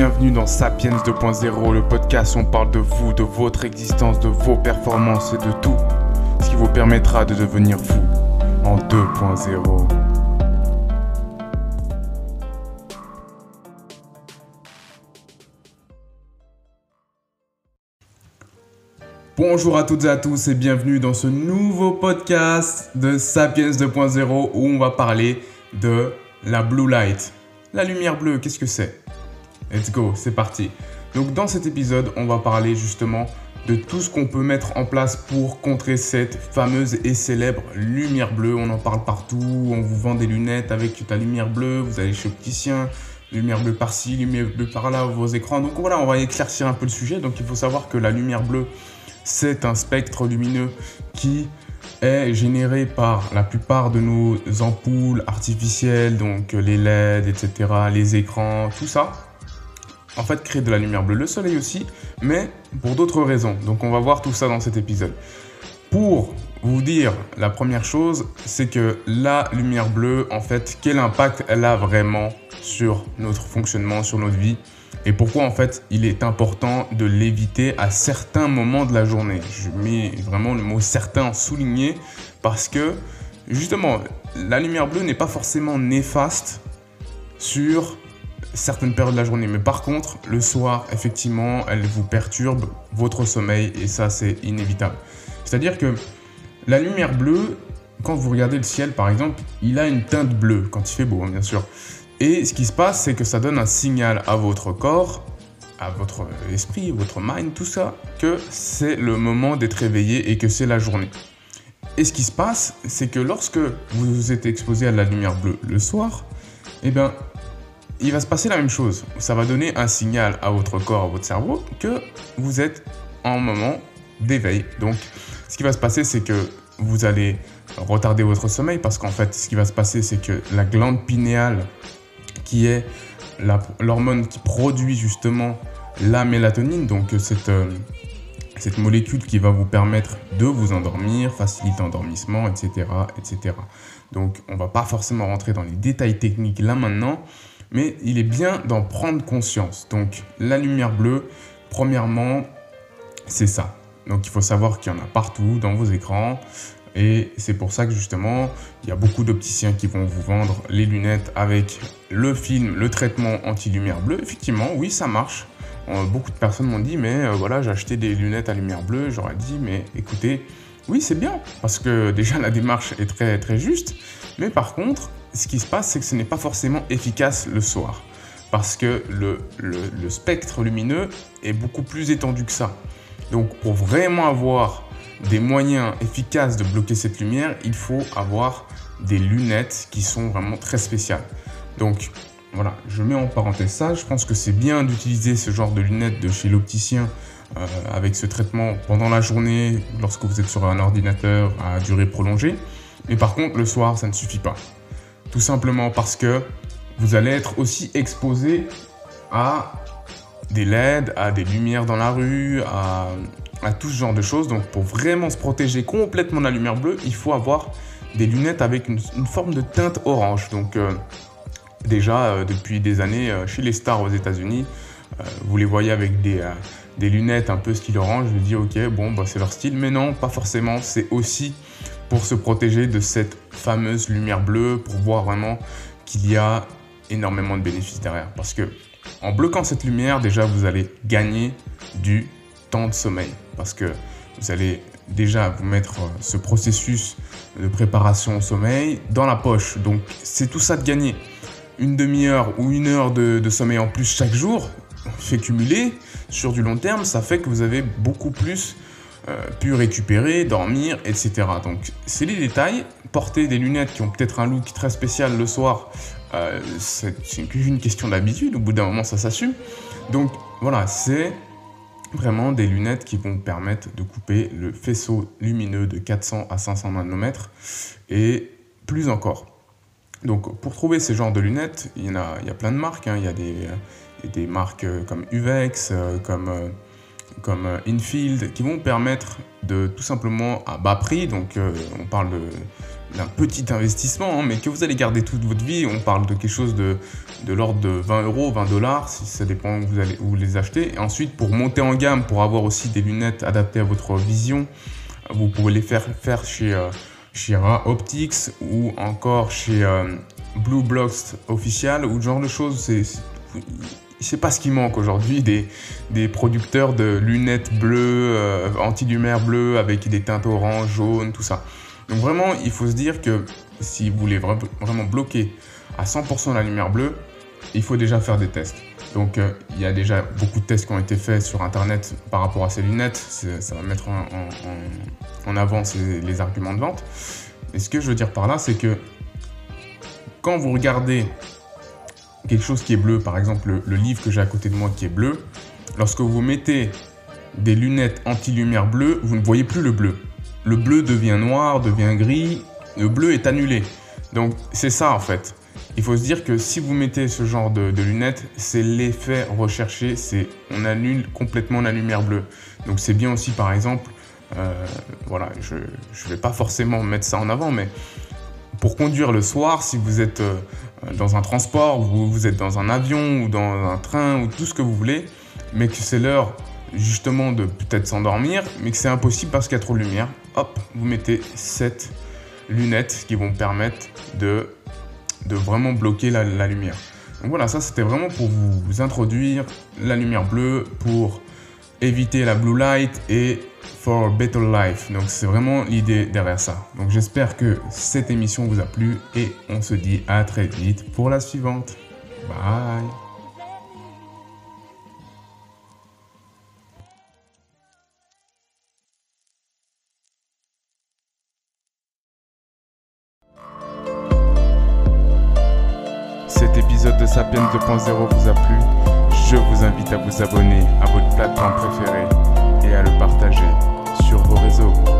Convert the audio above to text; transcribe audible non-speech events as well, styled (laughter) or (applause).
Bienvenue dans Sapiens 2.0, le podcast où on parle de vous, de votre existence, de vos performances et de tout ce qui vous permettra de devenir vous en 2.0. Bonjour à toutes et à tous et bienvenue dans ce nouveau podcast de Sapiens 2.0 où on va parler de la blue light. La lumière bleue, qu'est-ce que c'est? Let's go, c'est parti. Donc dans cet épisode, on va parler justement de tout ce qu'on peut mettre en place pour contrer cette fameuse et célèbre lumière bleue. On en parle partout, on vous vend des lunettes avec ta lumière bleue, vous allez chez opticien, lumière bleue par-ci, lumière bleue par-là, vos écrans. Donc voilà, on va éclaircir un peu le sujet. Donc il faut savoir que la lumière bleue, c'est un spectre lumineux qui est généré par la plupart de nos ampoules artificielles, donc les LED, etc., les écrans, tout ça. En fait, crée de la lumière bleue, le soleil aussi, mais pour d'autres raisons. Donc on va voir tout ça dans cet épisode. Pour vous dire la première chose, c'est que la lumière bleue, en fait, quel impact elle a vraiment sur notre fonctionnement, sur notre vie et pourquoi en fait il est important de l'éviter à certains moments de la journée. Je mets vraiment le mot certain souligné parce que justement la lumière bleue n'est pas forcément néfaste sur certaines périodes de la journée. Mais par contre, le soir, effectivement, elle vous perturbe votre sommeil et ça, c'est inévitable. C'est-à-dire que la lumière bleue, quand vous regardez le ciel, par exemple, il a une teinte bleue quand il fait beau, hein, bien sûr. Et ce qui se passe, c'est que ça donne un signal à votre corps, à votre esprit, votre mind, tout ça, que c'est le moment d'être réveillé et que c'est la journée. Et ce qui se passe, c'est que lorsque vous êtes exposé à la lumière bleue le soir, eh bien, il va se passer la même chose. Ça va donner un signal à votre corps, à votre cerveau, que vous êtes en moment d'éveil. Donc, ce qui va se passer, c'est que vous allez retarder votre sommeil parce qu'en fait, ce qui va se passer, c'est que la glande pinéale qui est l'hormone qui produit justement la mélatonine, donc cette, euh, cette molécule qui va vous permettre de vous endormir, faciliter l'endormissement, etc., etc. Donc on va pas forcément rentrer dans les détails techniques là maintenant, mais il est bien d'en prendre conscience. Donc la lumière bleue, premièrement, c'est ça. Donc il faut savoir qu'il y en a partout dans vos écrans. Et c'est pour ça que justement, il y a beaucoup d'opticiens qui vont vous vendre les lunettes avec le film, le traitement anti-lumière bleue. Effectivement, oui, ça marche. Euh, beaucoup de personnes m'ont dit, mais euh, voilà, j'ai acheté des lunettes à lumière bleue. J'aurais dit, mais écoutez, oui, c'est bien, parce que (laughs) déjà la démarche est très très juste. Mais par contre, ce qui se passe, c'est que ce n'est pas forcément efficace le soir. Parce que le, spectre lumineux est beaucoup plus étendu que ça. Donc pour vraiment avoir des moyens efficaces de bloquer cette lumière, il faut avoir des lunettes qui sont vraiment très spéciales. Donc voilà, je mets en parenthèse ça. Je pense que c'est bien d'utiliser ce genre de lunettes de chez l'opticien euh, avec ce traitement pendant la journée lorsque vous êtes sur un ordinateur à durée prolongée. Mais par contre, le soir, ça ne suffit pas. Tout simplement parce que vous allez être aussi exposé à des LED, à des lumières dans la rue, à tout ce genre de choses. Donc pour vraiment se protéger complètement de la lumière bleue, il faut avoir des lunettes avec une, forme de teinte orange. Donc euh, déjà euh, depuis des années euh, chez les stars aux États-Unis, vous les voyez avec des, des, lunettes un peu style orange. Je me dis ok bon bah, c'est leur style, mais non pas forcément. C'est aussi pour se protéger de cette fameuse lumière bleue, pour voir vraiment qu'il y a énormément de bénéfices derrière. Parce que en bloquant cette lumière, déjà vous allez gagner du temps de sommeil parce que vous allez déjà vous mettre euh, ce processus de préparation au sommeil dans la poche. Donc c'est tout ça de gagner. Une demi-heure ou une heure de, sommeil en plus chaque jour, (laughs) fait cumuler sur du long terme, ça fait que vous avez beaucoup plus pu récupérer, dormir, etc. Donc c'est les détails. Porter des lunettes qui ont peut-être un look très spécial le soir, euh, c'est une question d'habitude. Au bout d'un moment, ça s'assume. Donc voilà, c'est vraiment des lunettes qui vont permettre de couper le faisceau lumineux de 400 à 500 nanomètres et plus encore. Donc pour trouver ces genres de lunettes, il y, a, il plein de marques. Hein. Il y a des, des marques euh, comme Uvex, euh, comme comme euh, Infield qui vont permettre de tout simplement à bas prix, donc euh, on parle d'un petit investissement, hein, mais que vous allez garder toute votre vie. On parle de quelque chose de, de l'ordre de 20 euros, 20 dollars, si ça dépend où vous allez où les acheter. Et ensuite, pour monter en gamme, pour avoir aussi des lunettes adaptées à votre vision, vous pouvez les faire faire chez, euh, chez Ra Optics ou encore chez Blue Blocks Official ou ce genre de choses. C'est je sais pas ce qui manque aujourd'hui, des, des producteurs de lunettes bleues, euh, anti-lumière bleue avec des teintes orange, jaune, tout ça. Donc vraiment, il faut se dire que si vous voulez vraiment bloquer à 100% la lumière bleue, il faut déjà faire des tests. Donc euh, il y a déjà beaucoup de tests qui ont été faits sur Internet par rapport à ces lunettes. Ça va mettre en, en, en avant les arguments de vente. Et ce que je veux dire par là, c'est que quand vous regardez quelque chose qui est bleu, par exemple le, livre que j'ai à côté de moi qui est bleu, lorsque vous mettez des lunettes anti-lumière bleue, vous ne voyez plus le bleu. Le bleu devient noir, devient gris, le bleu est annulé. Donc c'est ça en fait. Il faut se dire que si vous mettez ce genre de, lunettes, c'est l'effet recherché, c'est on annule complètement la lumière bleue. Donc c'est bien aussi par exemple, euh, voilà, je ne vais pas forcément mettre ça en avant, mais pour conduire le soir, si vous êtes euh, dans un transport, vous, êtes dans un avion ou dans un train ou tout ce que vous voulez, mais que c'est l'heure justement de peut-être s'endormir, mais que c'est impossible parce qu'il y a trop de lumière, hop, vous mettez cette lunettes qui vont permettre de, de vraiment bloquer la, la lumière. Donc voilà, ça c'était vraiment pour vous introduire la lumière bleue, pour éviter la blue light et for a better life. Donc c'est vraiment l'idée derrière ça. Donc j'espère que cette émission vous a plu et on se dit à très vite pour la suivante. Bye. Cet épisode de Sapiens 2.0 vous a plu, je vous invite à vous abonner à votre plateforme préférée et à le partager sur vos réseaux.